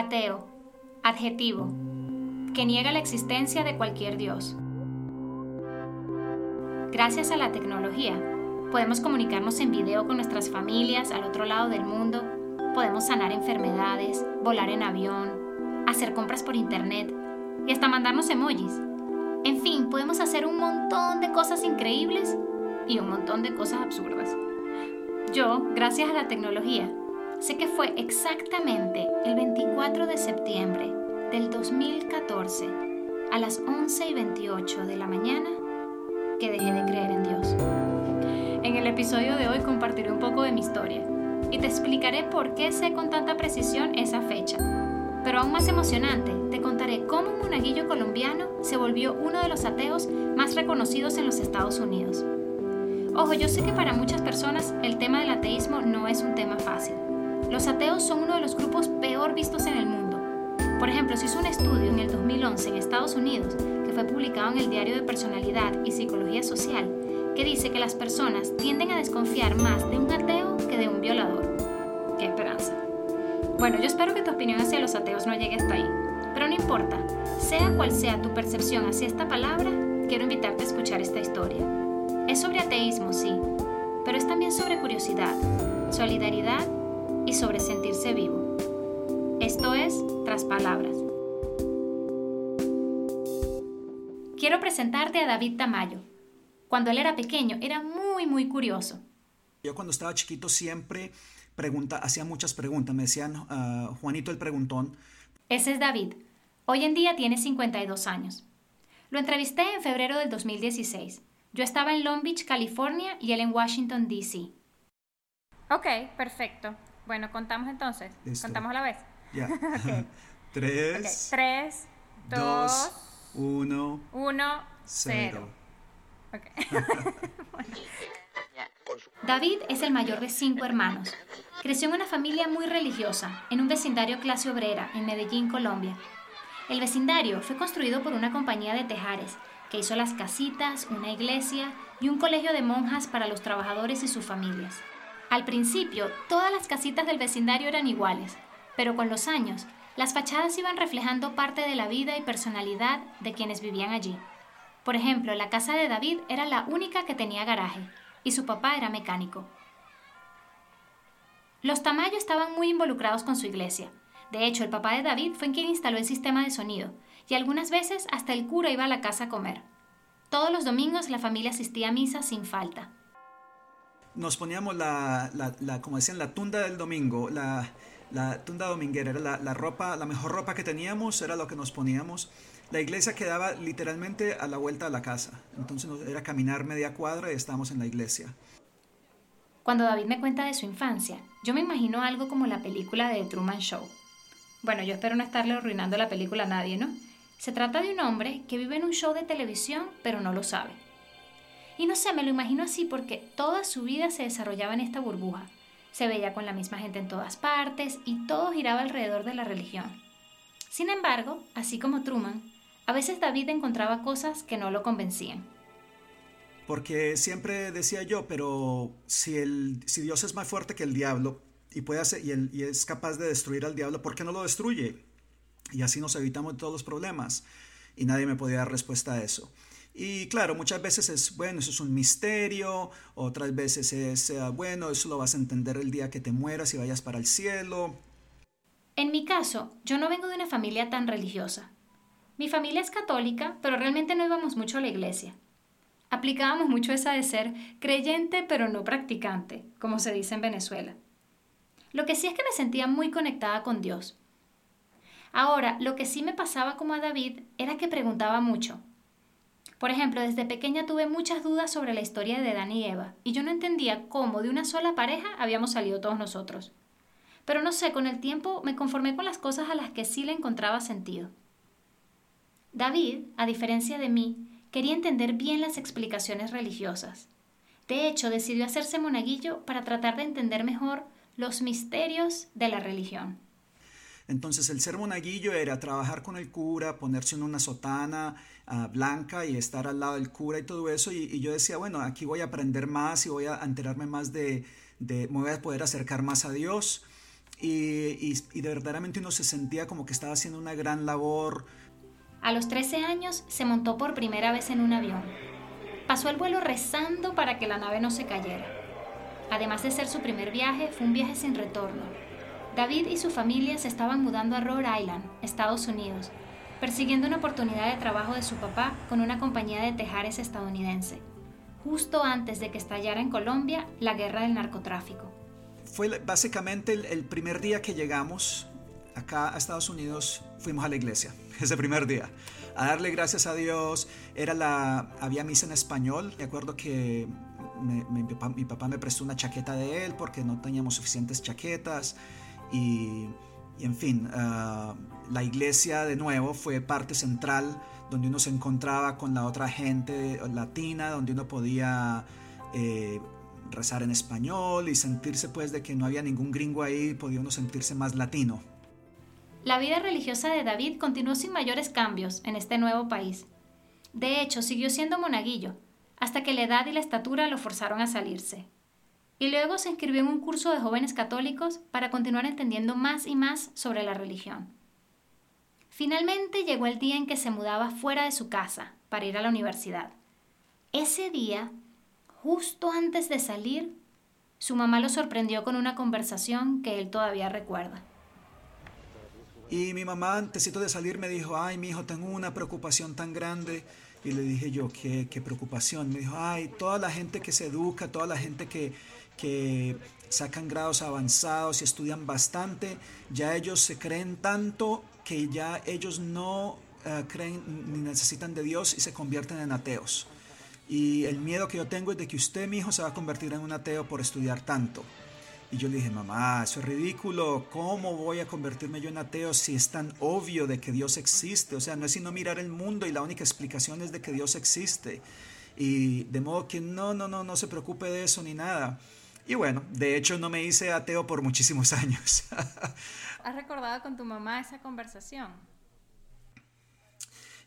Ateo, adjetivo, que niega la existencia de cualquier Dios. Gracias a la tecnología, podemos comunicarnos en video con nuestras familias al otro lado del mundo, podemos sanar enfermedades, volar en avión, hacer compras por internet y hasta mandarnos emojis. En fin, podemos hacer un montón de cosas increíbles y un montón de cosas absurdas. Yo, gracias a la tecnología, Sé que fue exactamente el 24 de septiembre del 2014 a las 11 y 28 de la mañana que dejé de creer en Dios. En el episodio de hoy compartiré un poco de mi historia y te explicaré por qué sé con tanta precisión esa fecha. Pero aún más emocionante, te contaré cómo un monaguillo colombiano se volvió uno de los ateos más reconocidos en los Estados Unidos. Ojo, yo sé que para muchas personas el tema del ateísmo no es un tema fácil los ateos son uno de los grupos peor vistos en el mundo. Por ejemplo, se hizo un estudio en el 2011 en Estados Unidos, que fue publicado en el Diario de Personalidad y Psicología Social, que dice que las personas tienden a desconfiar más de un ateo que de un violador. ¡Qué esperanza! Bueno, yo espero que tu opinión hacia los ateos no llegue hasta ahí, pero no importa, sea cual sea tu percepción hacia esta palabra, quiero invitarte a escuchar esta historia. Es sobre ateísmo, sí, pero es también sobre curiosidad, solidaridad y sobre sentirse vivo. Esto es Tras Palabras. Quiero presentarte a David Tamayo. Cuando él era pequeño era muy, muy curioso. Yo cuando estaba chiquito siempre pregunta, hacía muchas preguntas. Me decían ah, Juanito el Preguntón. Ese es David. Hoy en día tiene 52 años. Lo entrevisté en febrero del 2016. Yo estaba en Long Beach, California y él en Washington, D.C. Ok, perfecto. Bueno, contamos entonces. Contamos a la vez. Ya. Tres. Tres, dos, uno, uno, cero. David es el mayor de cinco hermanos. Creció en una familia muy religiosa, en un vecindario clase obrera, en Medellín, Colombia. El vecindario fue construido por una compañía de tejares, que hizo las casitas, una iglesia y un colegio de monjas para los trabajadores y sus familias. Al principio, todas las casitas del vecindario eran iguales, pero con los años, las fachadas iban reflejando parte de la vida y personalidad de quienes vivían allí. Por ejemplo, la casa de David era la única que tenía garaje, y su papá era mecánico. Los Tamayo estaban muy involucrados con su iglesia. De hecho, el papá de David fue quien instaló el sistema de sonido, y algunas veces hasta el cura iba a la casa a comer. Todos los domingos la familia asistía a misa sin falta nos poníamos la, la, como decían, la tunda del domingo, la, la tunda dominguera, era la, ropa, la mejor ropa que teníamos, era lo que nos poníamos. La iglesia quedaba literalmente a la vuelta de la casa, entonces era caminar media cuadra y estábamos en la iglesia. Cuando David me cuenta de su infancia, yo me imagino algo como la película de Truman Show. Bueno, yo espero no estarle arruinando la película a nadie, ¿no? Se trata de un hombre que vive en un show de televisión, pero no lo sabe. Y no sé, me lo imagino así porque toda su vida se desarrollaba en esta burbuja. Se veía con la misma gente en todas partes y todo giraba alrededor de la religión. Sin embargo, así como Truman, a veces David encontraba cosas que no lo convencían. Porque siempre decía yo, pero si, el, si Dios es más fuerte que el diablo y, puede hacer, y, y es capaz de destruir al diablo, ¿por qué no lo destruye? Y así nos evitamos todos los problemas. Y nadie me podía dar respuesta a eso. Y claro, muchas veces es, bueno, eso es un misterio, otras veces es, eh, bueno, eso lo vas a entender el día que te mueras y vayas para el cielo. En mi caso, yo no vengo de una familia tan religiosa. Mi familia es católica, pero realmente no íbamos mucho a la iglesia. Aplicábamos mucho esa de ser creyente pero no practicante, como se dice en Venezuela. Lo que sí es que me sentía muy conectada con Dios. Ahora, lo que sí me pasaba como a David era que preguntaba mucho, por ejemplo, desde pequeña tuve muchas dudas sobre la historia de Dan y Eva, y yo no entendía cómo de una sola pareja habíamos salido todos nosotros. Pero no sé, con el tiempo me conformé con las cosas a las que sí le encontraba sentido. David, a diferencia de mí, quería entender bien las explicaciones religiosas. De hecho, decidió hacerse monaguillo para tratar de entender mejor los misterios de la religión. Entonces el ser monaguillo era trabajar con el cura, ponerse en una sotana ah, blanca y estar al lado del cura y todo eso. Y, yo decía, bueno, aquí voy a aprender más y voy a enterarme más de, de, me voy a poder acercar más a Dios. y, y, de verdaderamente uno se sentía como que estaba haciendo una gran labor. A los 13 años se montó por primera vez en un avión. Pasó el vuelo rezando para que la nave no se cayera. Además de ser su primer viaje, fue un viaje sin retorno. David y su familia se estaban mudando a Rhode Island, Estados Unidos, persiguiendo una oportunidad de trabajo de su papá con una compañía de tejares estadounidense, justo antes de que estallara en Colombia la guerra del narcotráfico. Fue básicamente el, primer día que llegamos acá a Estados Unidos, fuimos a la iglesia, ese primer día, a darle gracias a Dios. Era la, había misa en español, me acuerdo que mi, papá, me prestó una chaqueta de él porque no teníamos suficientes chaquetas y, en fin, ah, la iglesia de nuevo fue parte central donde uno se encontraba con la otra gente latina, donde uno podía eh, rezar en español y sentirse pues de que no había ningún gringo ahí, podía uno sentirse más latino. La vida religiosa de David continuó sin mayores cambios en este nuevo país. De hecho, siguió siendo monaguillo, hasta que la edad y la estatura lo forzaron a salirse. Y luego se inscribió en un curso de jóvenes católicos para continuar entendiendo más y más sobre la religión. Finalmente llegó el día en que se mudaba fuera de su casa para ir a la universidad. Ese día, justo antes de salir, su mamá lo sorprendió con una conversación que él todavía recuerda. Y mi mamá, antes de salir, me dijo, ay, mi hijo, tengo una preocupación tan grande. Y le dije yo, ¿qué, qué preocupación? Me dijo, ay, toda la gente que se educa, toda la gente que, que sacan grados avanzados y estudian bastante, ya ellos se creen tanto que ya ellos no eh, creen ni necesitan de Dios y se convierten en ateos. Y el miedo que yo tengo es de que usted, mi hijo, se va a convertir en un ateo por estudiar tanto. Y yo le dije, mamá, eso es ridículo. ¿Cómo voy a convertirme yo en ateo si es tan obvio de que Dios existe? O sea, no es sino mirar el mundo y la única explicación es de que Dios existe. Y de modo que no, no, no, no se preocupe de eso ni nada. Y bueno, de hecho no me hice ateo por muchísimos años. ¿Has recordado con tu mamá esa conversación?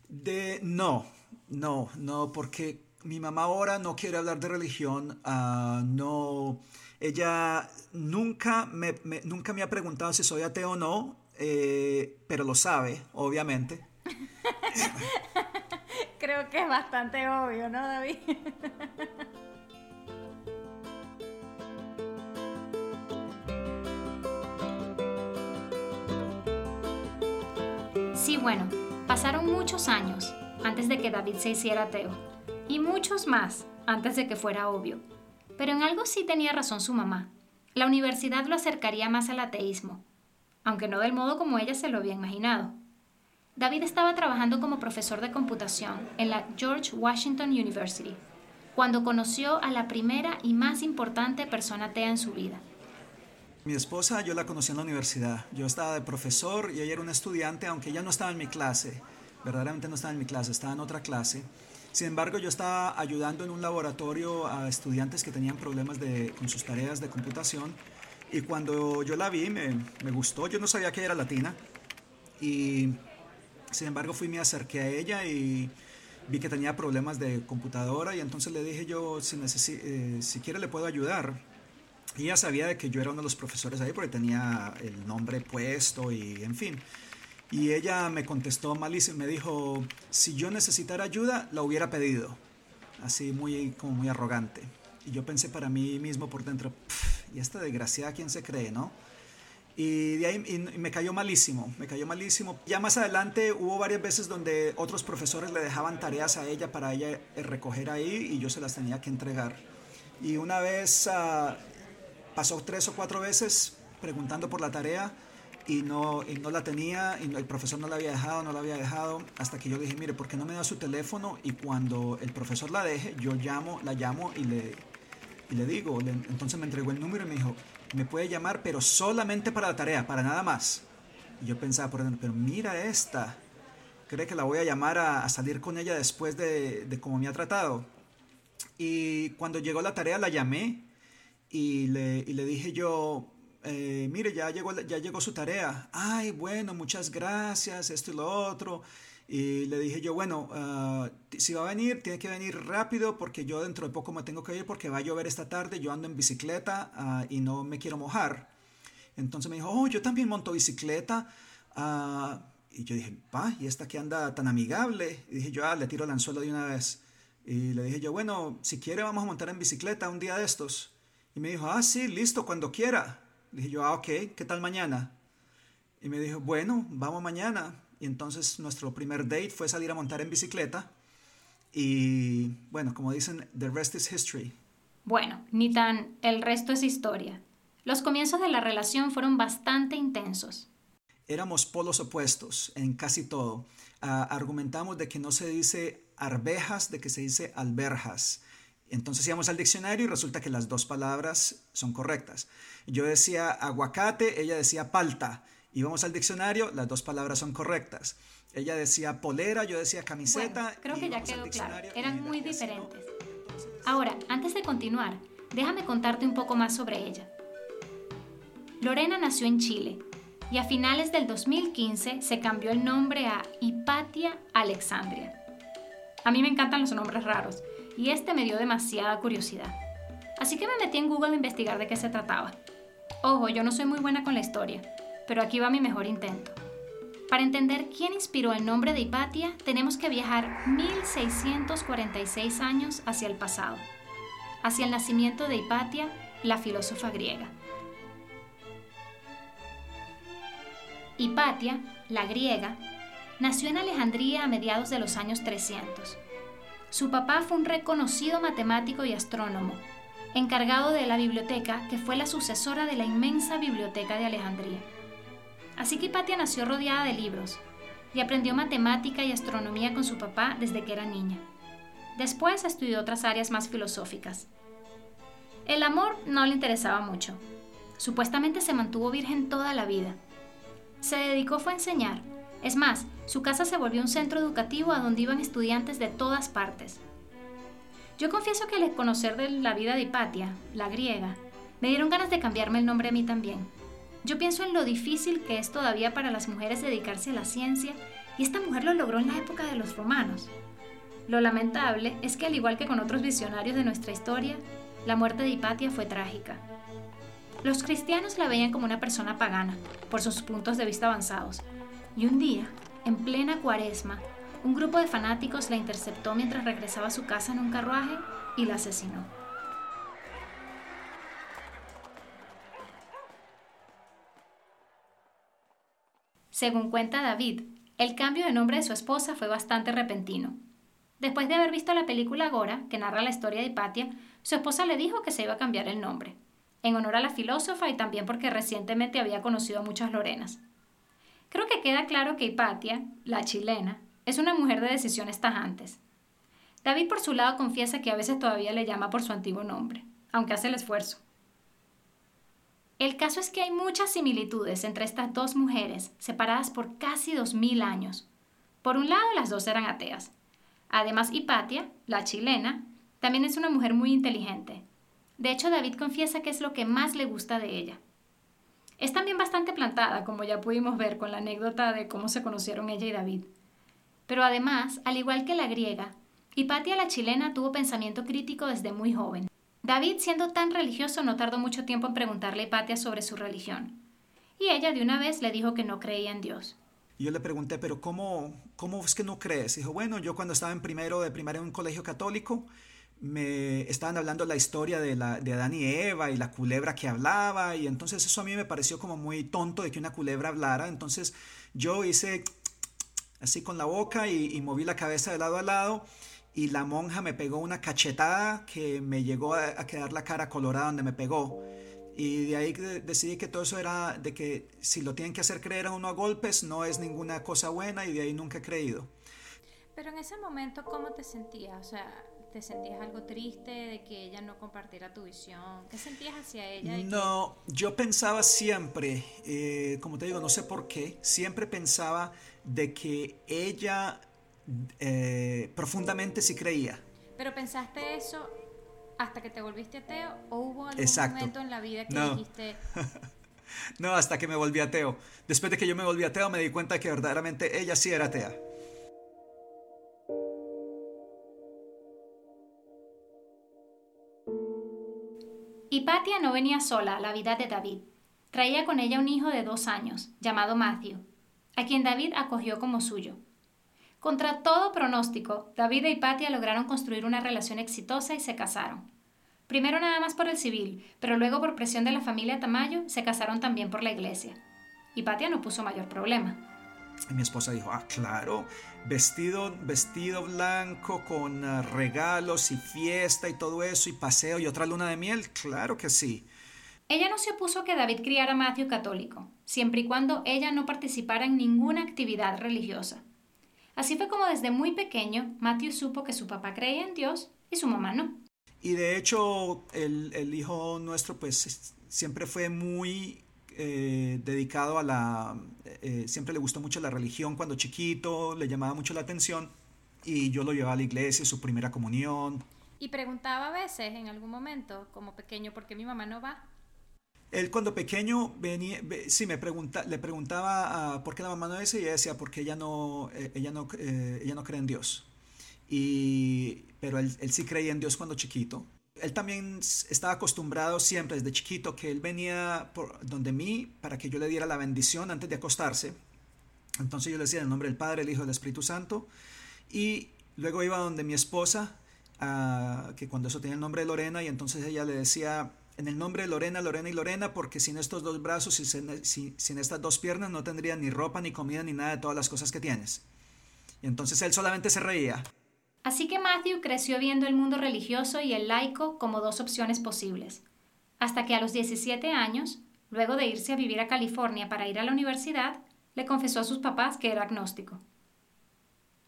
De no, no, no, porque mi mamá ahora no quiere hablar de religión, ah, no, ella nunca me, nunca me ha preguntado si soy ateo o no, eh, pero lo sabe, obviamente. Creo que es bastante obvio, ¿no, David? bueno, pasaron muchos años antes de que David se hiciera ateo, y muchos más antes de que fuera obvio. Pero en algo sí tenía razón su mamá. La universidad lo acercaría más al ateísmo, aunque no del modo como ella se lo había imaginado. David estaba trabajando como profesor de computación en la George Washington University, cuando conoció a la primera y más importante persona atea en su vida, mi esposa yo la conocí en la universidad. Yo estaba de profesor y ella era una estudiante, aunque ella no estaba en mi clase. Verdaderamente no estaba en mi clase, estaba en otra clase. Sin embargo, yo estaba ayudando en un laboratorio a estudiantes que tenían problemas de, con sus tareas de computación. Y cuando yo la vi, me, me gustó. Yo no sabía que era latina. Y sin embargo, fui, me acerqué a ella y vi que tenía problemas de computadora. Y entonces le dije yo, si, eh, si quiere le puedo ayudar ella sabía de que yo era uno de los profesores ahí porque tenía el nombre puesto y en fin. Y ella me contestó malísimo, me dijo, si yo necesitara ayuda, la hubiera pedido. Así muy, como muy arrogante. Y yo pensé para mí mismo por dentro, y esta desgraciada, ¿quién se cree, no? Y de ahí me cayó malísimo, me cayó malísimo. Ya más adelante hubo varias veces donde otros profesores le dejaban tareas a ella para ella recoger ahí y yo se las tenía que entregar. Y una vez uh, pasó tres o cuatro veces preguntando por la tarea y no, y no la tenía, y el profesor no la había dejado, no la había dejado, hasta que yo dije, mire, ¿por qué no me da su teléfono? Y cuando el profesor la deje, yo llamo, la llamo y le, y le digo, entonces me entregó el número y me dijo, me puede llamar, pero solamente para la tarea, para nada más. Y yo pensaba, por dentro, pero mira esta, cree que la voy a llamar a, salir con ella después de, de cómo me ha tratado. Y cuando llegó la tarea la llamé y le, y le dije yo, eh, mire, ya llegó, ya llegó su tarea. Ay, bueno, muchas gracias, esto y lo otro. Y le dije yo, bueno, ah, si va a venir, tiene que venir rápido porque yo dentro de poco me tengo que ir porque va a llover esta tarde, yo ando en bicicleta ah, y no me quiero mojar. Entonces me dijo, oh, yo también monto bicicleta. Ah, y yo dije, pa, ¿y esta que anda tan amigable? Y dije yo, ah, le tiro el anzuelo de una vez. Y le dije yo, bueno, si quiere vamos a montar en bicicleta un día de estos. Y me dijo, ah, sí, listo, cuando quiera. Le dije yo, ah, ok, ¿qué tal mañana? Y me dijo, bueno, vamos mañana. Y entonces nuestro primer date fue salir a montar en bicicleta. Y bueno, como dicen, the rest is history. Bueno, ni tan el resto es historia. Los comienzos de la relación fueron bastante intensos. Éramos polos opuestos en casi todo. Ah, argumentamos de que no se dice arvejas, de que se dice alberjas. Entonces íbamos al diccionario y resulta que las dos palabras son correctas. Yo decía aguacate, ella decía palta. Íbamos al diccionario, las dos palabras son correctas. Ella decía polera, yo decía camiseta. creo que ya quedó claro. Eran muy diferentes. Ahora, antes de continuar, déjame contarte un poco más sobre ella. Lorena nació en Chile y a finales del 2015 se cambió el nombre a Hipatia Alexandria. A mí me encantan los nombres raros y este me dio demasiada curiosidad. Así que me metí en Google a investigar de qué se trataba. Ojo, yo no soy muy buena con la historia, pero aquí va mi mejor intento. Para entender quién inspiró el nombre de Hipatia, tenemos que viajar 1646 años hacia el pasado, hacia el nacimiento de Hipatia, la filósofa griega. Hipatia, la griega, nació en Alejandría a mediados de los años 300. Su papá fue un reconocido matemático y astrónomo, encargado de la biblioteca que fue la sucesora de la inmensa biblioteca de Alejandría. Así que Hipatia nació rodeada de libros y aprendió matemática y astronomía con su papá desde que era niña. Después estudió otras áreas más filosóficas. El amor no le interesaba mucho. Supuestamente se mantuvo virgen toda la vida. Se dedicó fue a enseñar. Es más, su casa se volvió un centro educativo a donde iban estudiantes de todas partes. Yo confieso que al conocer de la vida de Hipatia, la griega, me dieron ganas de cambiarme el nombre a mí también. Yo pienso en lo difícil que es todavía para las mujeres dedicarse a la ciencia y esta mujer lo logró en la época de los romanos. Lo lamentable es que al igual que con otros visionarios de nuestra historia, la muerte de Hipatia fue trágica. Los cristianos la veían como una persona pagana, por sus puntos de vista avanzados, y un día, en plena cuaresma, un grupo de fanáticos la interceptó mientras regresaba a su casa en un carruaje y la asesinó. Según cuenta David, el cambio de nombre de su esposa fue bastante repentino. Después de haber visto la película Gora, que narra la historia de Hipatia, su esposa le dijo que se iba a cambiar el nombre, en honor a la filósofa y también porque recientemente había conocido a muchas Lorenas. Creo que queda claro que Hipatia, la chilena, es una mujer de decisiones tajantes. David por su lado confiesa que a veces todavía le llama por su antiguo nombre, aunque hace el esfuerzo. El caso es que hay muchas similitudes entre estas dos mujeres, separadas por casi dos mil años. Por un lado, las dos eran ateas. Además, Hipatia, la chilena, también es una mujer muy inteligente. De hecho, David confiesa que es lo que más le gusta de ella. Es también bastante plantada, como ya pudimos ver con la anécdota de cómo se conocieron ella y David. Pero además, al igual que la griega, Hipatia la chilena tuvo pensamiento crítico desde muy joven. David, siendo tan religioso, no tardó mucho tiempo en preguntarle a Hipatia sobre su religión. Y ella de una vez le dijo que no creía en Dios. Y yo le pregunté, pero cómo, ¿cómo es que no crees? Dijo, bueno, yo cuando estaba en primero de primaria en un colegio católico, me estaban hablando la historia de, la, de Adán y Eva y la culebra que hablaba, y entonces eso a mí me pareció como muy tonto de que una culebra hablara. Entonces yo hice así con la boca y, moví la cabeza de lado a lado y la monja me pegó una cachetada que me llegó a, quedar la cara colorada donde me pegó. Y de ahí decidí que todo eso era de que si lo tienen que hacer creer a uno a golpes no es ninguna cosa buena y de ahí nunca he creído. Pero en ese momento, ¿cómo te sentías? O sea, ¿te sentías algo triste de que ella no compartiera tu visión? ¿Qué sentías hacia ella? No, yo pensaba siempre, eh, como te digo, no sé por qué, siempre pensaba de que ella eh, profundamente sí creía. Pero pensaste eso hasta que te volviste ateo o hubo algún momento en la vida que dijiste... no, hasta que me volví ateo. Después de que yo me volví ateo me di cuenta que verdaderamente ella sí era atea. Hipatia no venía sola a la vida de David. Traía con ella un hijo de dos años, llamado Matthew, a quien David acogió como suyo. Contra todo pronóstico, David y Patia lograron construir una relación exitosa y se casaron. Primero nada más por el civil, pero luego por presión de la familia Tamayo se casaron también por la iglesia. Y Patia no puso mayor problema. Y mi esposa dijo, ah, claro, vestido, vestido blanco con ah, regalos y fiesta y todo eso y paseo y otra luna de miel, claro que sí. Ella no se opuso a que David criara a Matthew católico, siempre y cuando ella no participara en ninguna actividad religiosa. Así fue como desde muy pequeño Matthew supo que su papá creía en Dios y su mamá no. Y de hecho el, hijo nuestro pues siempre fue muy eh, dedicado a la... Eh, siempre le gustó mucho la religión cuando chiquito, le llamaba mucho la atención y yo lo llevaba a la iglesia, su primera comunión. Y preguntaba a veces en algún momento, como pequeño, ¿por qué mi mamá no va? Él cuando pequeño venía, sí, me pregunta, le preguntaba ah, por qué la mamá no es y ella decía porque ella no, eh, ella no, eh, ella no cree en Dios. Y, pero él, él, sí creía en Dios cuando chiquito. Él también estaba acostumbrado siempre desde chiquito que él venía por donde mí para que yo le diera la bendición antes de acostarse. Entonces yo le decía en el nombre del Padre, el Hijo del Espíritu Santo. Y luego iba donde mi esposa, uh, que cuando eso tenía el nombre de Lorena, y entonces ella le decía, en el nombre de Lorena, Lorena y Lorena, porque sin estos dos brazos y sin, estas dos piernas no tendría ni ropa, ni comida, ni nada de todas las cosas que tienes. Y entonces él solamente se reía. Así que Matthew creció viendo el mundo religioso y el laico como dos opciones posibles, hasta que a los 17 años, luego de irse a vivir a California para ir a la universidad, le confesó a sus papás que era agnóstico.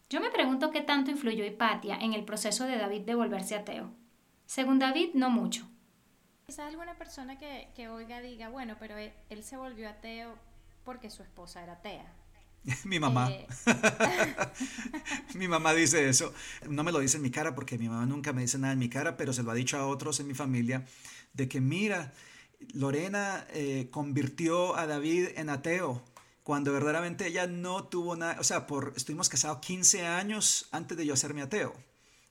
Yo me pregunto qué tanto influyó Hipatia en el proceso de David de volverse ateo. Según David, no mucho. Quizás alguna persona que, que oiga diga, bueno, pero él, se volvió ateo porque su esposa era atea. mi mamá. Eh, mi mamá dice eso. No me lo dice en mi cara porque mi mamá nunca me dice nada en mi cara, pero se lo ha dicho a otros en mi familia, de que mira, Lorena eh, convirtió a David en ateo cuando verdaderamente ella no tuvo nada, o sea, por, estuvimos casados 15 años antes de yo hacerme ateo.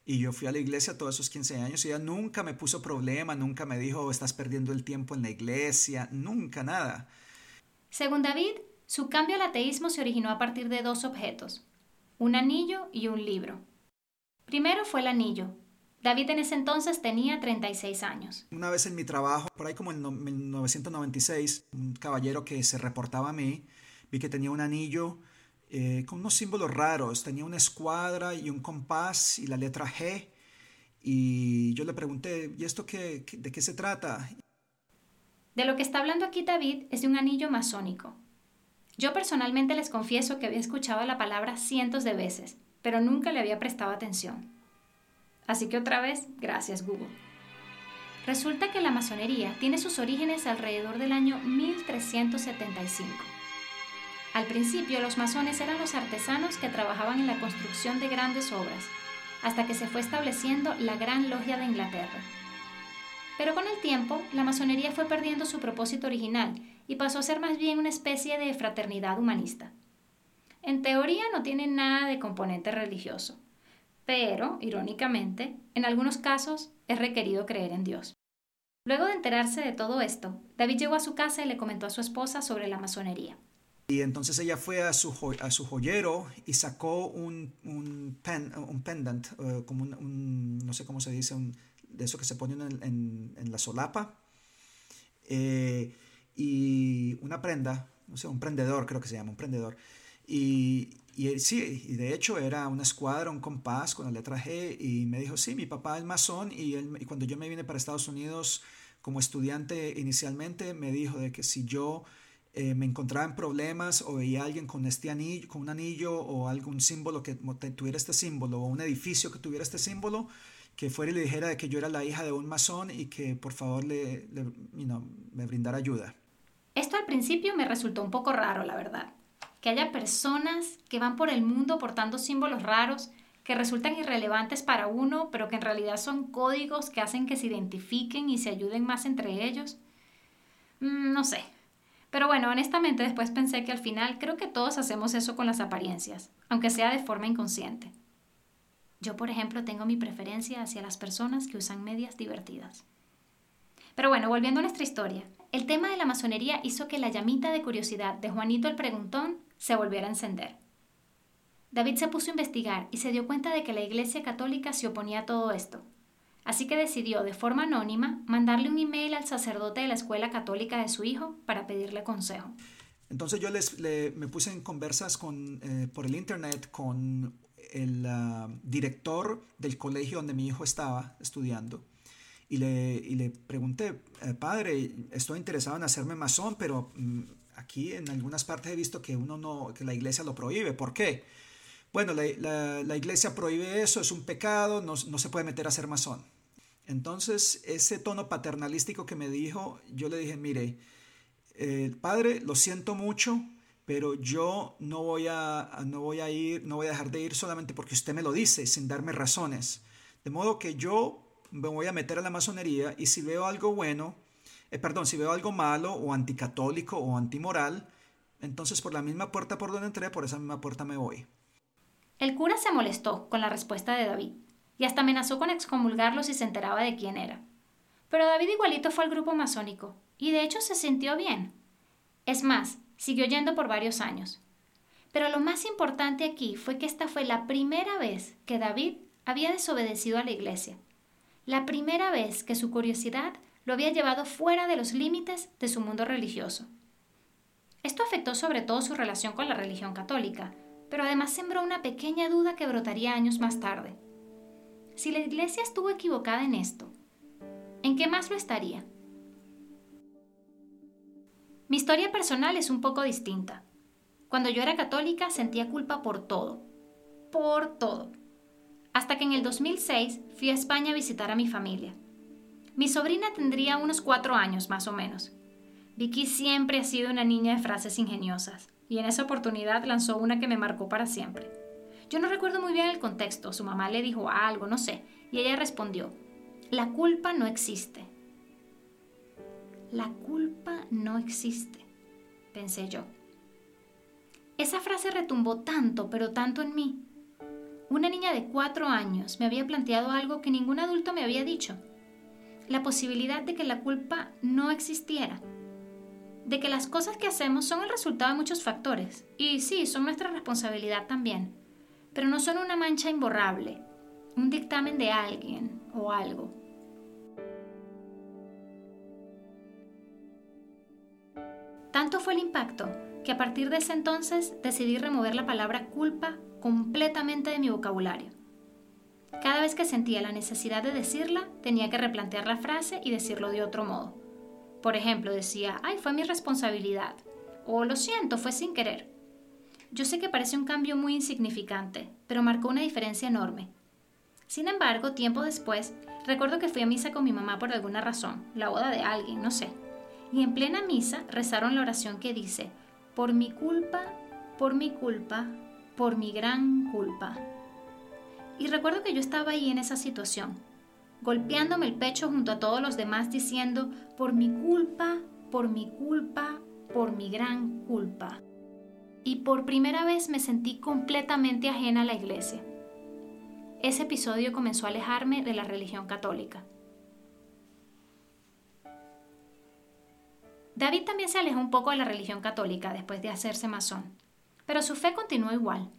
Y yo fui a la iglesia todos esos 15 años y ella nunca me puso problema, nunca me dijo, estás perdiendo el tiempo en la iglesia, nunca nada. Según David, su cambio al ateísmo se originó a partir de dos objetos, un anillo y un libro. Primero fue el anillo. David en ese entonces tenía 36 años. Una vez en mi trabajo, por ahí como en 1996, un caballero que se reportaba a mí, vi que tenía un anillo eh, con unos símbolos raros. Tenía una escuadra y un compás y la letra G. Y yo le pregunté, ¿y esto qué, de qué se trata? De lo que está hablando aquí David es de un anillo masónico. Yo personalmente les confieso que había escuchado la palabra cientos de veces, pero nunca le había prestado atención. Así que otra vez, gracias Google. Resulta que la masonería tiene sus orígenes alrededor del año 1375. Al principio los masones eran los artesanos que trabajaban en la construcción de grandes obras, hasta que se fue estableciendo la Gran Logia de Inglaterra. Pero con el tiempo, la masonería fue perdiendo su propósito original y pasó a ser más bien una especie de fraternidad humanista. En teoría no tiene nada de componente religioso, pero, irónicamente, en algunos casos es requerido creer en Dios. Luego de enterarse de todo esto, David llegó a su casa y le comentó a su esposa sobre la masonería. Y entonces ella fue a su, a su joyero y sacó un, un, un pendant, eh, como un, no sé cómo se dice, de eso que se pone en, en, la solapa, eh, y una prenda, no sé, un prendedor creo que se llama, un prendedor. Y, y sí, y de hecho era una escuadra, un compás con la letra G, y me dijo, sí, mi papá es masón, y, él, y cuando yo me vine para Estados Unidos como estudiante inicialmente, me dijo de que si yo eh, me encontraba en problemas o veía a alguien con este anillo, con un anillo o algún símbolo que tuviera este símbolo o un edificio que tuviera este símbolo, que fuera y le dijera de que yo era la hija de un masón y que por favor le, me brindara ayuda. Esto al principio me resultó un poco raro, la verdad. Que haya personas que van por el mundo portando símbolos raros que resultan irrelevantes para uno, pero que en realidad son códigos que hacen que se identifiquen y se ayuden más entre ellos. Mm, no sé, pero bueno, honestamente después pensé que al final creo que todos hacemos eso con las apariencias, aunque sea de forma inconsciente. Yo, por ejemplo, tengo mi preferencia hacia las personas que usan medias divertidas. Pero bueno, volviendo a nuestra historia, el tema de la masonería hizo que la llamita de curiosidad de Juanito el Preguntón se volviera a encender. David se puso a investigar y se dio cuenta de que la Iglesia Católica se oponía a todo esto. Así que decidió, de forma anónima, mandarle un email al sacerdote de la escuela católica de su hijo para pedirle consejo. Entonces yo les, me puse en conversas con, eh, por el internet con el ah, director del colegio donde mi hijo estaba estudiando y le, y le pregunté, eh, padre, estoy interesado en hacerme masón, pero mm, aquí en algunas partes he visto que uno no, que la iglesia lo prohíbe. ¿Por qué? Bueno, la, la, iglesia prohíbe eso, es un pecado, no, no, se puede meter a ser masón. Entonces, ese tono paternalístico que me dijo, yo le dije, mire, eh, padre, lo siento mucho, pero yo no voy, a, no voy a ir, no voy a dejar de ir solamente porque usted me lo dice, sin darme razones. De modo que yo me voy a meter a la masonería y si veo algo bueno, eh, perdón, si veo algo malo o anticatólico o antimoral, entonces por la misma puerta por donde entré, por esa misma puerta me voy. El cura se molestó con la respuesta de David y hasta amenazó con excomulgarlo si se enteraba de quién era. Pero David igualito fue al grupo masónico y de hecho se sintió bien. Es más, siguió yendo por varios años. Pero lo más importante aquí fue que esta fue la primera vez que David había desobedecido a la iglesia la primera vez que su curiosidad lo había llevado fuera de los límites de su mundo religioso. Esto afectó sobre todo su relación con la religión católica, pero además sembró una pequeña duda que brotaría años más tarde. Si la Iglesia estuvo equivocada en esto, ¿en qué más lo estaría? Mi historia personal es un poco distinta. Cuando yo era católica sentía culpa por todo, por todo hasta que en el 2006 fui a España a visitar a mi familia. Mi sobrina tendría unos cuatro años más o menos. Vicky siempre ha sido una niña de frases ingeniosas, y en esa oportunidad lanzó una que me marcó para siempre. Yo no recuerdo muy bien el contexto, su mamá le dijo algo, no sé, y ella respondió, la culpa no existe. La culpa no existe, pensé yo. Esa frase retumbó tanto, pero tanto en mí, una niña de cuatro años me había planteado algo que ningún adulto me había dicho. La posibilidad de que la culpa no existiera. De que las cosas que hacemos son el resultado de muchos factores. Y sí, son nuestra responsabilidad también. Pero no son una mancha imborrable, un dictamen de alguien o algo. Tanto fue el impacto que a partir de ese entonces decidí remover la palabra culpa completamente de mi vocabulario. Cada vez que sentía la necesidad de decirla, tenía que replantear la frase y decirlo de otro modo. Por ejemplo, decía, ay, fue mi responsabilidad. O lo siento, fue sin querer. Yo sé que parece un cambio muy insignificante, pero marcó una diferencia enorme. Sin embargo, tiempo después, recuerdo que fui a misa con mi mamá por alguna razón, la boda de alguien, no sé. Y en plena misa rezaron la oración que dice, por mi culpa, por mi culpa, por mi gran culpa. Y recuerdo que yo estaba ahí en esa situación, golpeándome el pecho junto a todos los demás diciendo, por mi culpa, por mi culpa, por mi gran culpa. Y por primera vez me sentí completamente ajena a la iglesia. Ese episodio comenzó a alejarme de la religión católica. David también se alejó un poco de la religión católica después de hacerse masón. Pero su fe continuó igual,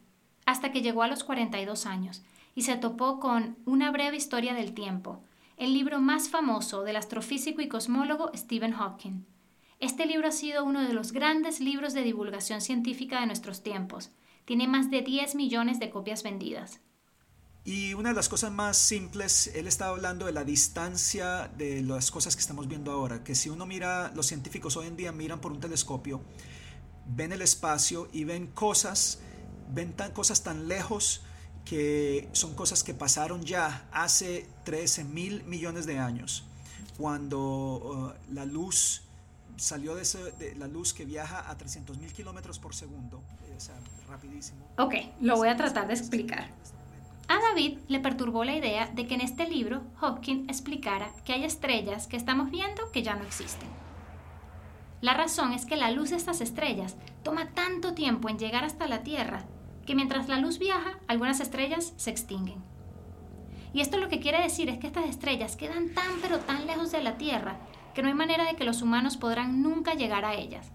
hasta que llegó a los 42 años y se topó con Una breve historia del tiempo, el libro más famoso del astrofísico y cosmólogo Stephen Hawking. Este libro ha sido uno de los grandes libros de divulgación científica de nuestros tiempos. Tiene más de 10 millones de copias vendidas. Y una de las cosas más simples, él estaba hablando de la distancia de las cosas que estamos viendo ahora, que si uno mira, los científicos hoy en día miran por un telescopio ven el espacio y ven cosas, ven tan, cosas tan lejos que son cosas que pasaron ya hace 13 mil millones de años, cuando uh, la luz salió de, la luz que viaja a 300 mil kilómetros por segundo, o sea, rapidísimo. Ok, lo voy a tratar de explicar. A David le perturbó la idea de que en este libro Hawking explicara que hay estrellas que estamos viendo que ya no existen. La razón es que la luz de estas estrellas toma tanto tiempo en llegar hasta la Tierra que mientras la luz viaja, algunas estrellas se extinguen. Y esto lo que quiere decir es que estas estrellas quedan tan pero tan lejos de la Tierra que no hay manera de que los humanos podrán nunca llegar a ellas.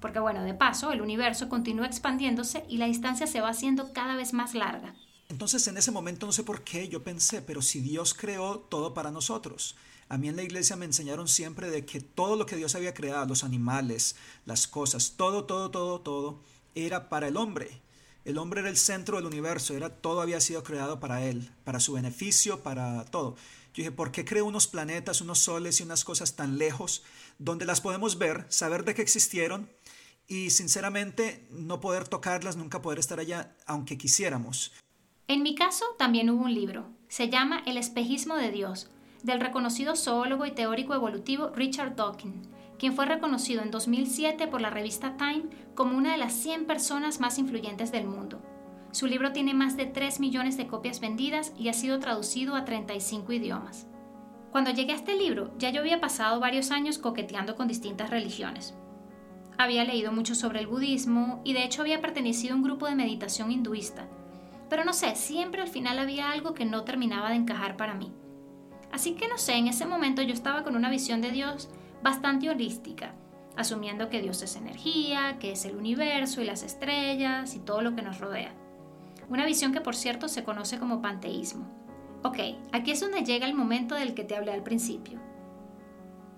Porque bueno, de paso, el universo continúa expandiéndose y la distancia se va haciendo cada vez más larga. Entonces en ese momento no sé por qué yo pensé, pero si Dios creó todo para nosotros. A mí en la iglesia me enseñaron siempre de que todo lo que Dios había creado, los animales, las cosas, todo, todo, todo, todo, era para el hombre. El hombre era el centro del universo, era todo había sido creado para él, para su beneficio, para todo. Yo dije, ¿por qué creo unos planetas, unos soles y unas cosas tan lejos donde las podemos ver, saber de que existieron y sinceramente no poder tocarlas, nunca poder estar allá, aunque quisiéramos? En mi caso también hubo un libro, se llama El espejismo de Dios, del reconocido zoólogo y teórico evolutivo Richard Dawkins, quien fue reconocido en 2007 por la revista Time como una de las 100 personas más influyentes del mundo. Su libro tiene más de 3 millones de copias vendidas y ha sido traducido a 35 idiomas. Cuando llegué a este libro, ya yo había pasado varios años coqueteando con distintas religiones. Había leído mucho sobre el budismo y de hecho había pertenecido a un grupo de meditación hinduista, pero no sé, siempre al final había algo que no terminaba de encajar para mí. Así que no sé, en ese momento yo estaba con una visión de Dios bastante holística, asumiendo que Dios es energía, que es el universo y las estrellas y todo lo que nos rodea. Una visión que por cierto se conoce como panteísmo. Ok, aquí es donde llega el momento del que te hablé al principio.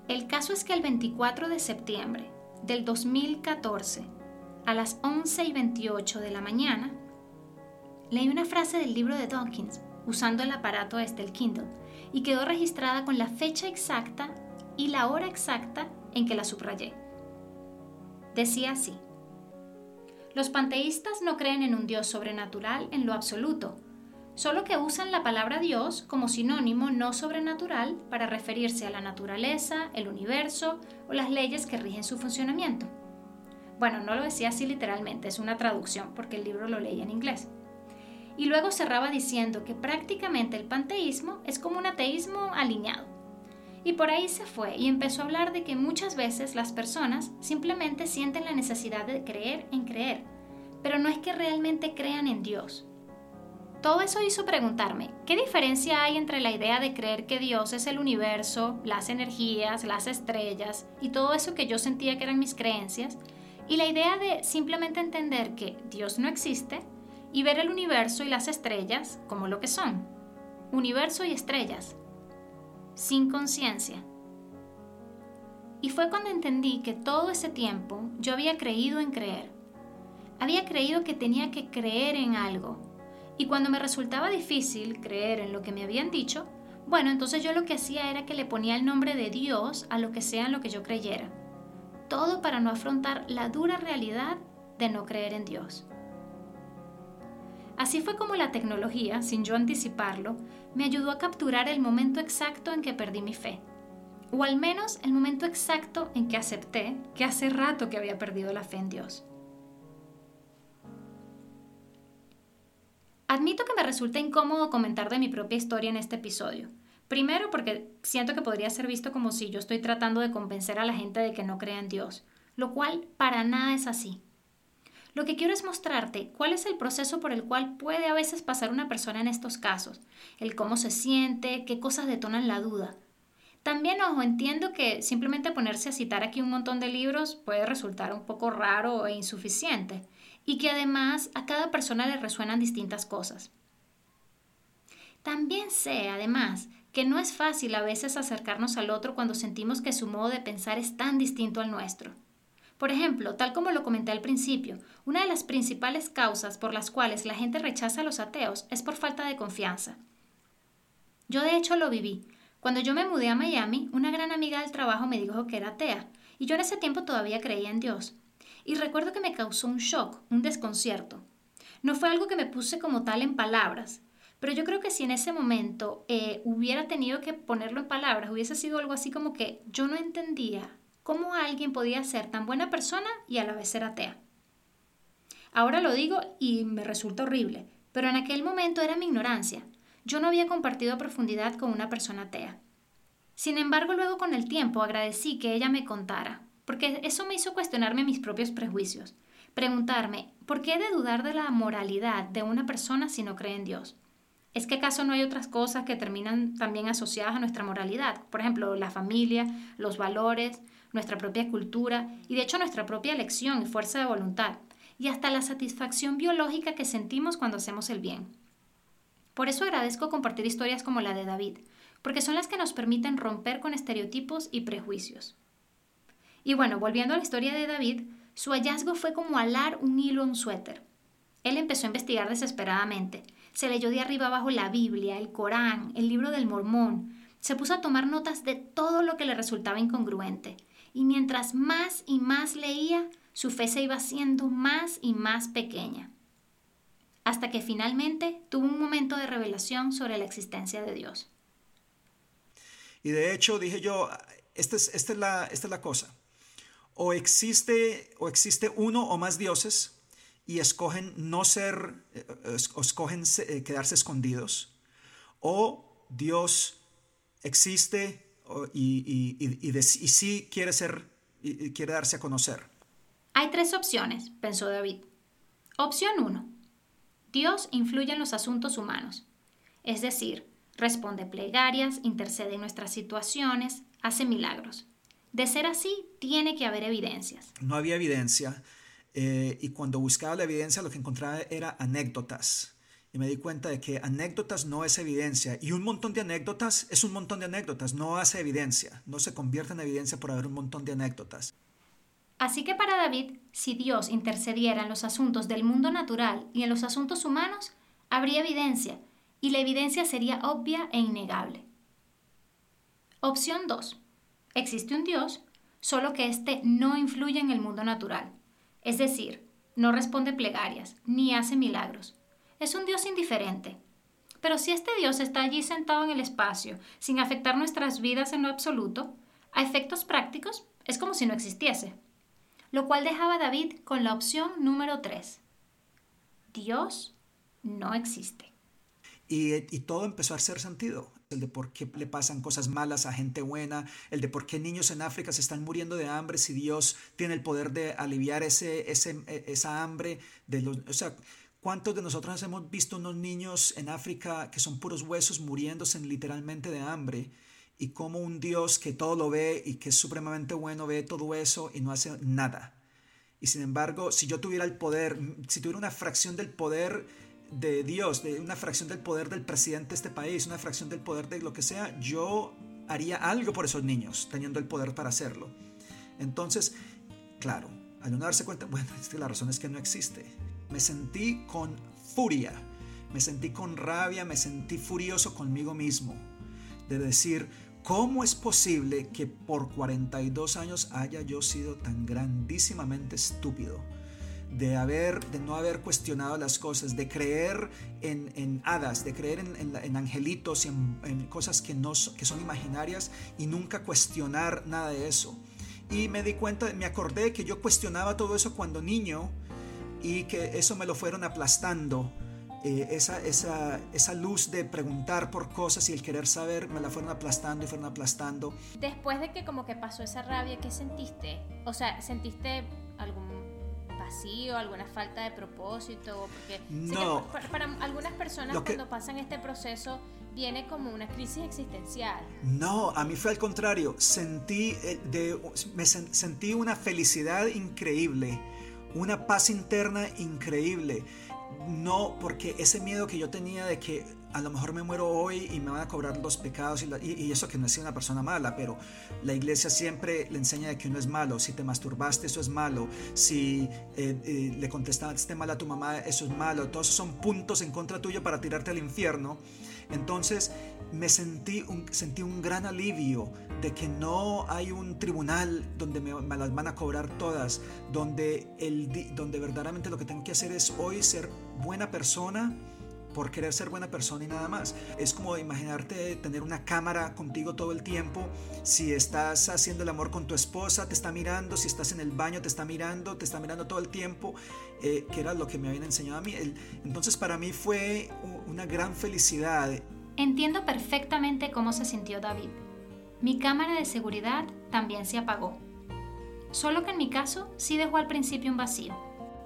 El caso es que el 24 de septiembre del 2014, a las 11 y 28 de la mañana, Leí una frase del libro de Dawkins usando el aparato este, el Kindle, y quedó registrada con la fecha exacta y la hora exacta en que la subrayé. Decía así, los panteístas no creen en un Dios sobrenatural en lo absoluto, solo que usan la palabra Dios como sinónimo no sobrenatural para referirse a la naturaleza, el universo o las leyes que rigen su funcionamiento. Bueno, no lo decía así literalmente, es una traducción porque el libro lo leí en inglés y luego cerraba diciendo que prácticamente el panteísmo es como un ateísmo alineado. Y por ahí se fue y empezó a hablar de que muchas veces las personas simplemente sienten la necesidad de creer en creer, pero no es que realmente crean en Dios. Todo eso hizo preguntarme, ¿qué diferencia hay entre la idea de creer que Dios es el universo, las energías, las estrellas y todo eso que yo sentía que eran mis creencias, y la idea de simplemente entender que Dios no existe y ver el universo y las estrellas como lo que son, universo y estrellas, sin conciencia. Y fue cuando entendí que todo ese tiempo yo había creído en creer. Había creído que tenía que creer en algo. Y cuando me resultaba difícil creer en lo que me habían dicho, bueno, entonces yo lo que hacía era que le ponía el nombre de Dios a lo que sea en lo que yo creyera. Todo para no afrontar la dura realidad de no creer en Dios. Así fue como la tecnología, sin yo anticiparlo, me ayudó a capturar el momento exacto en que perdí mi fe. O al menos el momento exacto en que acepté que hace rato que había perdido la fe en Dios. Admito que me resulta incómodo comentar de mi propia historia en este episodio. Primero porque siento que podría ser visto como si yo estoy tratando de convencer a la gente de que no crea en Dios, lo cual para nada es así. Lo que quiero es mostrarte cuál es el proceso por el cual puede a veces pasar una persona en estos casos, el cómo se siente, qué cosas detonan la duda. También, ojo, entiendo que simplemente ponerse a citar aquí un montón de libros puede resultar un poco raro e insuficiente, y que además a cada persona le resuenan distintas cosas. También sé, además, que no es fácil a veces acercarnos al otro cuando sentimos que su modo de pensar es tan distinto al nuestro. Por ejemplo, tal como lo comenté al principio, una de las principales causas por las cuales la gente rechaza a los ateos es por falta de confianza. Yo de hecho lo viví. Cuando yo me mudé a Miami, una gran amiga del trabajo me dijo que era atea, y yo en ese tiempo todavía creía en Dios. Y recuerdo que me causó un shock, un desconcierto. No fue algo que me puse como tal en palabras, pero yo creo que si en ese momento eh, hubiera tenido que ponerlo en palabras, hubiese sido algo así como que yo no entendía cómo alguien podía ser tan buena persona y a la vez ser atea. Ahora lo digo y me resulta horrible, pero en aquel momento era mi ignorancia. Yo no había compartido profundidad con una persona atea. Sin embargo, luego con el tiempo agradecí que ella me contara, porque eso me hizo cuestionarme mis propios prejuicios, preguntarme, ¿por qué he de dudar de la moralidad de una persona si no cree en Dios? ¿Es que acaso no hay otras cosas que terminan también asociadas a nuestra moralidad? Por ejemplo, la familia, los valores, nuestra propia cultura y de hecho nuestra propia elección y fuerza de voluntad, y hasta la satisfacción biológica que sentimos cuando hacemos el bien. Por eso agradezco compartir historias como la de David, porque son las que nos permiten romper con estereotipos y prejuicios. Y bueno, volviendo a la historia de David, su hallazgo fue como alar un hilo a un suéter. Él empezó a investigar desesperadamente. Se leyó de arriba abajo la Biblia, el Corán, el libro del Mormón. Se puso a tomar notas de todo lo que le resultaba incongruente. Y mientras más y más leía, su fe se iba haciendo más y más pequeña. Hasta que finalmente tuvo un momento de revelación sobre la existencia de Dios. Y de hecho dije yo, esta es, esta es, la, esta es la cosa. O existe, o existe uno o más dioses y escogen no ser, eh, escogen eh, quedarse escondidos, o Dios existe y, y, sí quiere ser, y quiere darse a conocer. Hay tres opciones, pensó David. Opción 1. Dios influye en los asuntos humanos, es decir, responde plegarias, intercede en nuestras situaciones, hace milagros. De ser así, tiene que haber evidencias. No había evidencia eh, y cuando buscaba la evidencia lo que encontraba era anécdotas. Y me di cuenta de que anécdotas no es evidencia. Y un montón de anécdotas es un montón de anécdotas, no hace evidencia. No se convierte en evidencia por haber un montón de anécdotas. Así que para David, si Dios intercediera en los asuntos del mundo natural y en los asuntos humanos, habría evidencia, y la evidencia sería obvia e innegable. Opción 2. Existe un Dios, solo que éste no influye en el mundo natural. Es decir, no responde plegarias, ni hace milagros. Es un Dios indiferente. Pero si este Dios está allí sentado en el espacio, sin afectar nuestras vidas en lo absoluto, a efectos prácticos es como si no existiese. Lo cual dejaba a David con la opción número 3. Dios no existe. Y, y, todo empezó a hacer sentido el de por qué le pasan cosas malas a gente buena, el de por qué niños en África se están muriendo de hambre si Dios tiene el poder de aliviar ese, ese, e, esa hambre. De los, o sea, ¿cuántos de nosotros hemos visto unos niños en África que son puros huesos muriéndose literalmente de hambre? Y como un Dios que todo lo ve y que es supremamente bueno ve todo eso y no hace nada. Y sin embargo, si yo tuviera el poder, si tuviera una fracción del poder de Dios, de una fracción del poder del presidente de este país, una fracción del poder de lo que sea, yo haría algo por esos niños, teniendo el poder para hacerlo. Entonces, claro, al no darse cuenta, bueno, la razón es que no existe. Me sentí con furia, me sentí con rabia, me sentí furioso conmigo mismo, de decir, ¿cómo es posible que por 42 años haya yo sido tan grandísimamente estúpido? de, haber, de no haber cuestionado las cosas, de creer en, hadas, de creer en, angelitos y en, cosas que, no, que son imaginarias y nunca cuestionar nada de eso. Y me di cuenta, me acordé que yo cuestionaba todo eso cuando niño y que eso me lo fueron aplastando. Eh, esa, esa, esa, luz de preguntar por cosas y el querer saber me la fueron aplastando y fueron aplastando. Después de que como que pasó esa rabia, ¿qué sentiste? O sea, ¿sentiste algún vacío, alguna falta de propósito? Porque no. para, algunas personas cuando pasan este proceso viene como una crisis existencial. No, a mí fue al contrario. Sentí, eh, de, me sentí una felicidad increíble, una paz interna increíble. No, porque ese miedo que yo tenía de que a lo mejor me muero hoy y me van a cobrar los pecados y, eso que no es una persona mala, pero la iglesia siempre le enseña de que uno es malo. Si te masturbaste, eso es malo. Si eh, eh, le contestaste mal a tu mamá, eso es malo. Todos son puntos en contra tuyo para tirarte al infierno. Entonces me sentí un, sentí un gran alivio de que no hay un tribunal donde me, me las van a cobrar todas, donde, el, donde verdaderamente lo que tengo que hacer es hoy ser buena persona por querer ser buena persona y nada más. Es como imaginarte tener una cámara contigo todo el tiempo. Si estás haciendo el amor con tu esposa, te está mirando. Si estás en el baño, te está mirando. Te está mirando todo el tiempo. Eh, que era lo que me habían enseñado a mí. Entonces para mí fue una gran felicidad. Entiendo perfectamente cómo se sintió David. Mi cámara de seguridad también se apagó. Solo que en mi caso sí dejó al principio un vacío.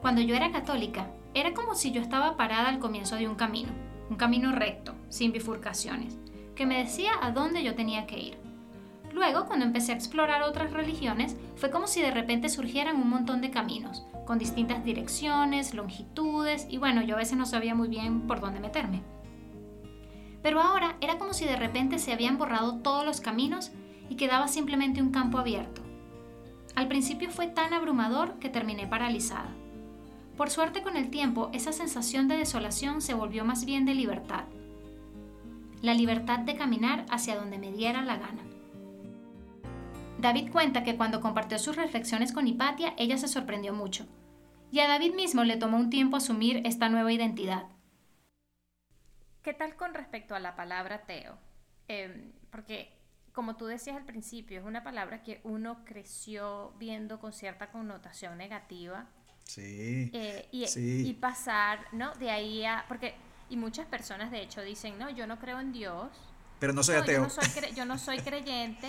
Cuando yo era católica, era como si yo estaba parada al comienzo de un camino. un camino recto, sin bifurcaciones, que me decía a dónde yo tenía que ir. Luego, cuando empecé a explorar otras religiones, fue como si de repente surgieran un montón de caminos, con distintas direcciones, longitudes, y bueno, yo a veces no sabía muy bien por dónde meterme. Pero ahora era como si de repente se habían borrado todos los caminos y quedaba simplemente un campo abierto. Al principio fue tan abrumador que terminé paralizada. Por suerte con el tiempo, esa sensación de desolación se volvió más bien de libertad. La libertad de caminar hacia donde me diera la gana. David cuenta que cuando compartió sus reflexiones con Hipatia, ella se sorprendió mucho. Y a David mismo le tomó un tiempo asumir esta nueva identidad. ¿Qué tal con respecto a la palabra Teo? Em, porque, como tú decías al principio, es una palabra que uno creció viendo con cierta connotación negativa. Sí, eh, y, pasar, ¿no? De ahí a... Porque, y muchas personas de hecho dicen, no, yo no creo en Dios. Pero no soy ateo. Yo no soy, yo no soy creyente.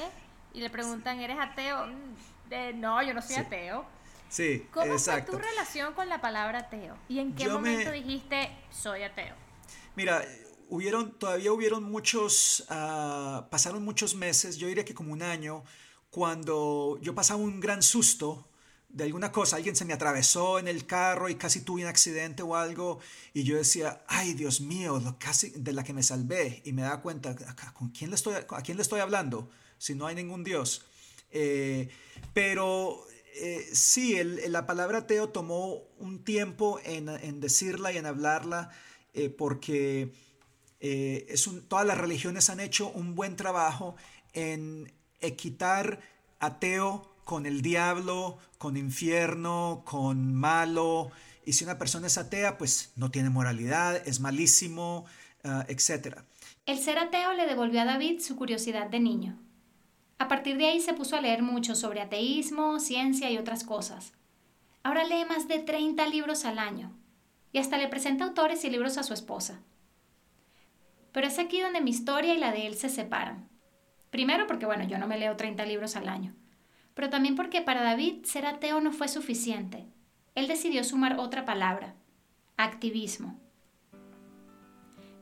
Y le preguntan, ¿eres ateo? Mm, no, yo no soy ateo. Sí, ¿Cómo fue tu relación con la palabra ateo? ¿Y en qué momento dijiste, soy ateo? Mira, hubieron, todavía hubieron muchos, ah, pasaron muchos meses, yo diría que como un año, cuando yo pasaba un gran susto de alguna cosa, alguien se me atravesó en el carro y casi tuve un accidente o algo, y yo decía, ay Dios mío, casi de la que me salvé, y me daba cuenta, ¿con quién le estoy, ¿a quién le estoy hablando? Si no hay ningún Dios. Eh, pero eh, sí, la palabra ateo tomó un tiempo en, decirla y en hablarla, eh, porque todas las religiones han hecho un buen trabajo en equitar ateo con el diablo, con infierno, con malo. Y si una persona es atea, pues no tiene moralidad, es malísimo, uh, etc. El ser ateo le devolvió a David su curiosidad de niño. A partir de ahí se puso a leer mucho sobre ateísmo, ciencia y otras cosas. Ahora lee más de 30 libros al año y hasta le presenta autores y libros a su esposa. Pero es aquí donde mi historia y la de él se separan. Primero porque, bueno, yo no me leo 30 libros al año, pero también porque para David ser ateo no fue suficiente. Él decidió sumar otra palabra, activismo.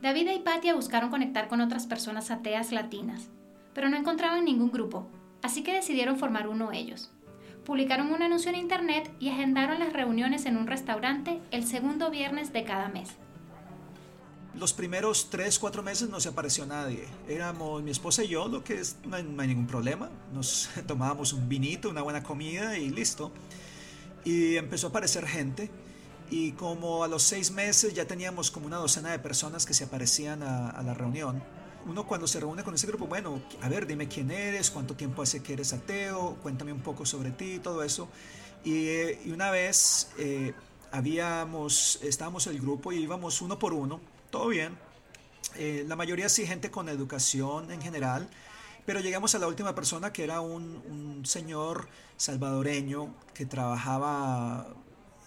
David y Patia buscaron conectar con otras personas ateas latinas, pero no encontraban ningún grupo, así que decidieron formar uno ellos. Publicaron un anuncio en internet y agendaron las reuniones en un restaurante el segundo viernes de cada mes los primeros tres, cuatro meses no se apareció nadie. Éramos mi esposa y yo, lo que es, no hay, ningún problema. Nos tomábamos un vinito, una buena comida y listo. Y empezó a aparecer gente. Y como a los seis meses ya teníamos como una docena de personas que se aparecían a, la reunión. Uno cuando se reúne con ese grupo, bueno, a ver, dime quién eres, cuánto tiempo hace que eres ateo, cuéntame un poco sobre ti, todo eso. Y, eh, una vez eh, habíamos, estábamos el grupo y íbamos uno por uno todo bien. Eh, la mayoría sí gente con educación en general, pero llegamos a la última persona que era un, señor salvadoreño que trabajaba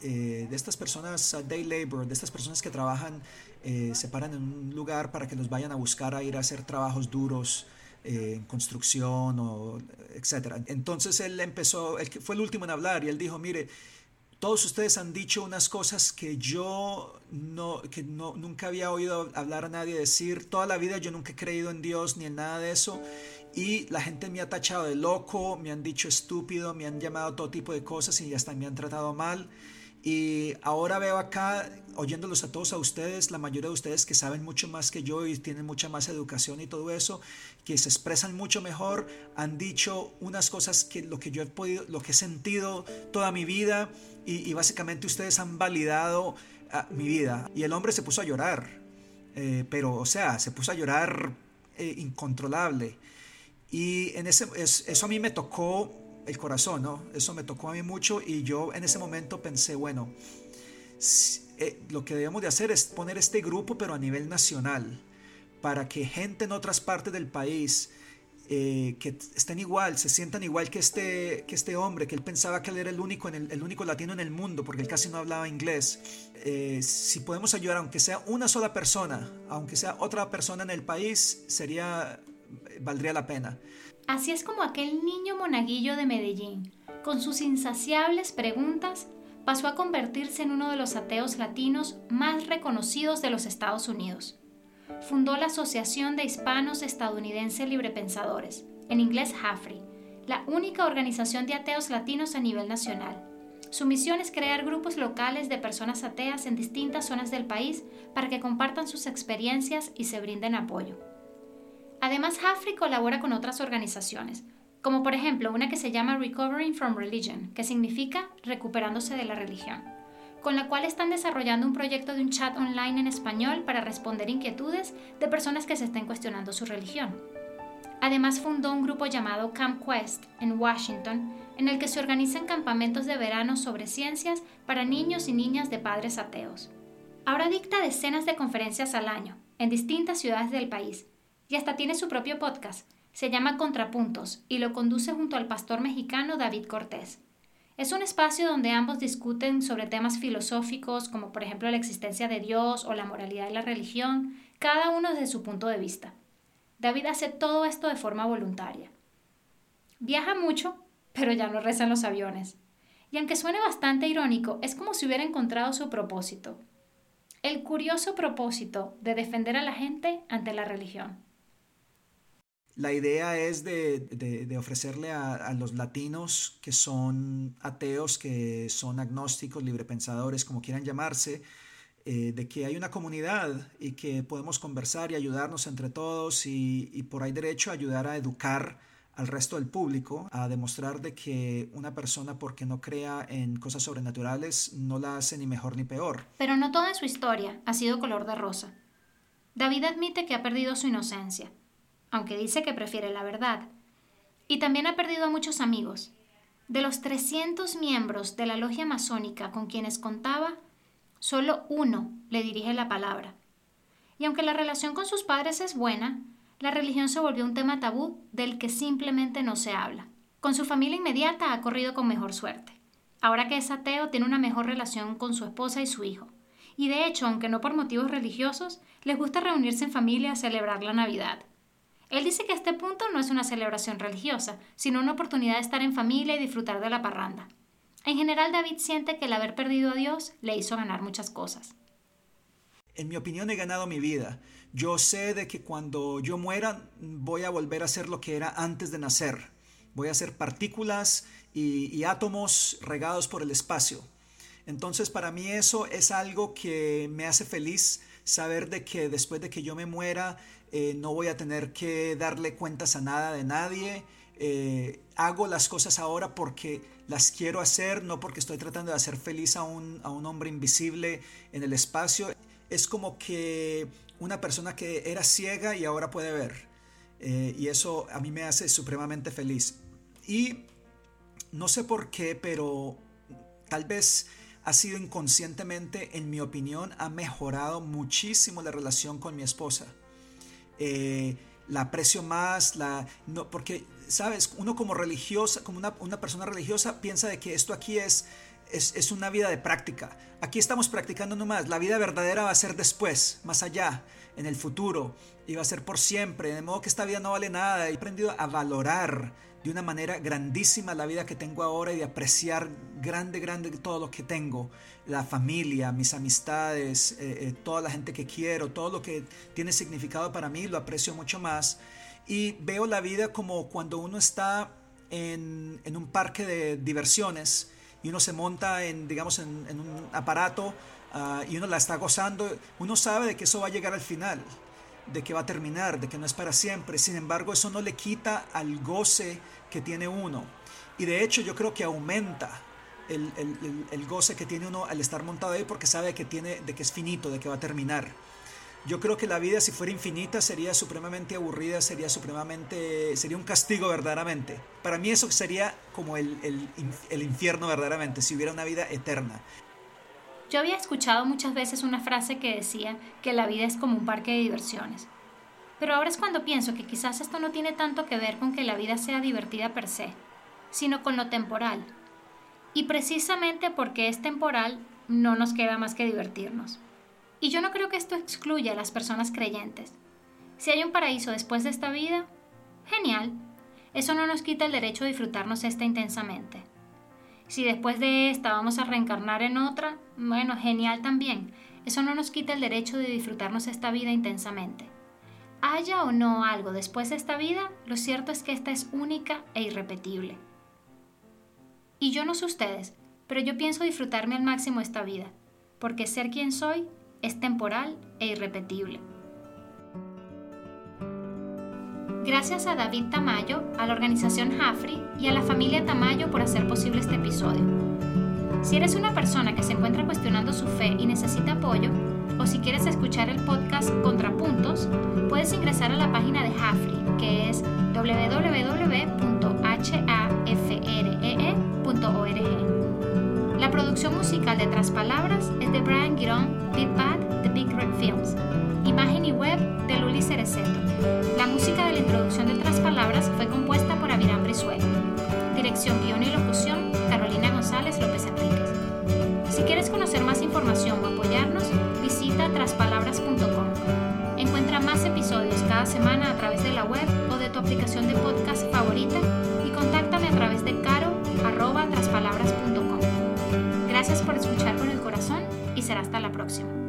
eh, de estas personas, day labor, de estas personas que trabajan, eh, se paran en un lugar para que los vayan a buscar a ir a hacer trabajos duros en construcción o etcétera. Entonces él empezó, él fue el último en hablar y él dijo, mire, todos ustedes han dicho unas cosas que yo no, que no, nunca había oído hablar a nadie decir. Toda la vida yo nunca he creído en Dios ni en nada de eso. Y la gente me ha tachado de loco, me han dicho estúpido, me han llamado todo tipo de cosas y hasta me han tratado mal. Y ahora veo acá, oyéndolos a todos a ustedes, la mayoría de ustedes que saben mucho más que yo y tienen mucha más educación y todo eso, que se expresan mucho mejor, han dicho unas cosas que lo que yo he podido, lo que he sentido toda mi vida y, básicamente ustedes han validado ah, mi vida. Y el hombre se puso a llorar, eh, pero o sea, se puso a llorar eh, incontrolable. Y en ese, eso a mí me tocó el corazón, ¿no? Eso me tocó a mí mucho y yo en ese momento pensé, bueno, eh, lo que debemos de hacer es poner este grupo, pero a nivel nacional, para que gente en otras partes del país eh, que estén igual, se sientan igual que este, que este hombre, que él pensaba que él era el único, el, único latino en el mundo, porque él casi no hablaba inglés. Eh, si podemos ayudar, aunque sea una sola persona, aunque sea otra persona en el país, sería, valdría la pena. Así es como aquel niño monaguillo de Medellín, con sus insaciables preguntas, pasó a convertirse en uno de los ateos latinos más reconocidos de los Estados Unidos. fundó la Asociación de Hispanos Estadounidenses Librepensadores, en inglés HAFRI, la única organización de ateos latinos a nivel nacional. Su misión es crear grupos locales de personas ateas en distintas zonas del país para que compartan sus experiencias y se brinden apoyo. Además, HAFRI colabora con otras organizaciones, como por ejemplo una que se llama Recovering from Religion, que significa recuperándose de la religión, con la cual están desarrollando un proyecto de un chat online en español para responder inquietudes de personas que se estén cuestionando su religión. Además fundó un grupo llamado Camp Quest en Washington, en el que se organizan campamentos de verano sobre ciencias para niños y niñas de padres ateos. Ahora dicta decenas de conferencias al año, en distintas ciudades del país, y hasta tiene su propio podcast, se llama Contrapuntos y lo conduce junto al pastor mexicano David Cortés. Es un espacio donde ambos discuten sobre temas filosóficos como por ejemplo la existencia de Dios o la moralidad de la religión, cada uno desde su punto de vista. David hace todo esto de forma voluntaria. Viaja mucho, pero ya no reza en los aviones. Y aunque suene bastante irónico, es como si hubiera encontrado su propósito. El curioso propósito de defender a la gente ante la religión. La idea es de, ofrecerle a, los latinos que son ateos, que son agnósticos, librepensadores, como quieran llamarse, eh, de que hay una comunidad y que podemos conversar y ayudarnos entre todos y, y, por ahí derecho ayudar a educar al resto del público, a demostrar de que una persona porque no crea en cosas sobrenaturales no la hace ni mejor ni peor. Pero no toda su historia ha sido color de rosa. David admite que ha perdido su inocencia aunque dice que prefiere la verdad. Y también ha perdido a muchos amigos. De los 300 miembros de la logia masónica con quienes contaba, solo uno le dirige la palabra. Y aunque la relación con sus padres es buena, la religión se volvió un tema tabú del que simplemente no se habla. Con su familia inmediata ha corrido con mejor suerte. Ahora que es ateo, tiene una mejor relación con su esposa y su hijo. Y de hecho, aunque no por motivos religiosos, les gusta reunirse en familia a celebrar la Navidad. Él dice que este punto no es una celebración religiosa, sino una oportunidad de estar en familia y disfrutar de la parranda. En general, David siente que el haber perdido a Dios le hizo ganar muchas cosas. En mi opinión, he ganado mi vida. Yo sé de que cuando yo muera voy a volver a ser lo que era antes de nacer. Voy a ser partículas y, y átomos regados por el espacio. Entonces, para mí eso es algo que me hace feliz saber de que después de que yo me muera eh, no voy a tener que darle cuentas a nada de nadie. Eh, hago las cosas ahora porque las quiero hacer, no porque estoy tratando de hacer feliz a un, a un hombre invisible en el espacio. Es como que una persona que era ciega y ahora puede ver. Eh, y eso a mí me hace supremamente feliz. Y no sé por qué, pero tal vez ha sido inconscientemente, en mi opinión, ha mejorado muchísimo la relación con mi esposa. Eh, la aprecio más, la, no, porque, sabes, uno como religiosa, como una, persona religiosa piensa de que esto aquí es, es, es, una vida de práctica. Aquí estamos practicando nomás, la vida verdadera va a ser después, más allá, en el futuro, y va a ser por siempre, de modo que esta vida no vale nada. He aprendido a valorar de una manera grandísima la vida que tengo ahora y de apreciar grande, grande todo lo que tengo. La familia, mis amistades, eh, eh, toda la gente que quiero, todo lo que tiene significado para mí, lo aprecio mucho más. Y veo la vida como cuando uno está en, un parque de diversiones y uno se monta en, digamos, en, un aparato ah, y uno la está gozando, uno sabe de que eso va a llegar al final de que va a terminar, de que no es para siempre. Sin embargo, eso no le quita al goce que tiene uno. Y de hecho yo creo que aumenta el, goce que tiene uno al estar montado ahí porque sabe que, tiene, de que es finito, de que va a terminar. Yo creo que la vida si fuera infinita sería supremamente aburrida, sería supremamente, sería un castigo verdaderamente. Para mí eso sería como el, el infierno verdaderamente, si hubiera una vida eterna. Yo había escuchado muchas veces una frase que decía que la vida es como un parque de diversiones. Pero ahora es cuando pienso que quizás esto no tiene tanto que ver con que la vida sea divertida per se, sino con lo temporal. Y precisamente porque es temporal, no nos queda más que divertirnos. Y yo no creo que esto excluya a las personas creyentes. Si hay un paraíso después de esta vida, genial. Eso no nos quita el derecho a disfrutarnos esta intensamente. Si después de esta vamos a reencarnar en otra, bueno, genial también. eso no nos quita el derecho de disfrutarnos esta vida intensamente. Haya o no algo después de esta vida, lo cierto es que esta es única e irrepetible. Y yo no sé ustedes, pero yo pienso disfrutarme al máximo esta vida, porque ser quien soy es temporal e irrepetible. Gracias a David Tamayo, a la organización Jafri y a la familia Tamayo por hacer posible este episodio. Si eres una persona que se encuentra cuestionando su fe y necesita apoyo, o si quieres escuchar el podcast Contrapuntos, puedes ingresar a la página de Jafri, que es www.hafree.org. La producción musical de Tras Palabras es de Brian Girón, Big Bad, de Big Red Films. Imagen y web de Luli Cereceto. La música de la introducción de Tras Palabras fue compuesta por Aviram Brizuela. Dirección, guion y locución, Carolina González López Enríquez. Si quieres conocer más información o apoyarnos, visita traspalabras.com. Encuentra más episodios cada semana a través de la web o de tu aplicación de podcast favorita y contáctame a través de caro.traspalabras.com. Gracias por escuchar con el corazón y será hasta la próxima.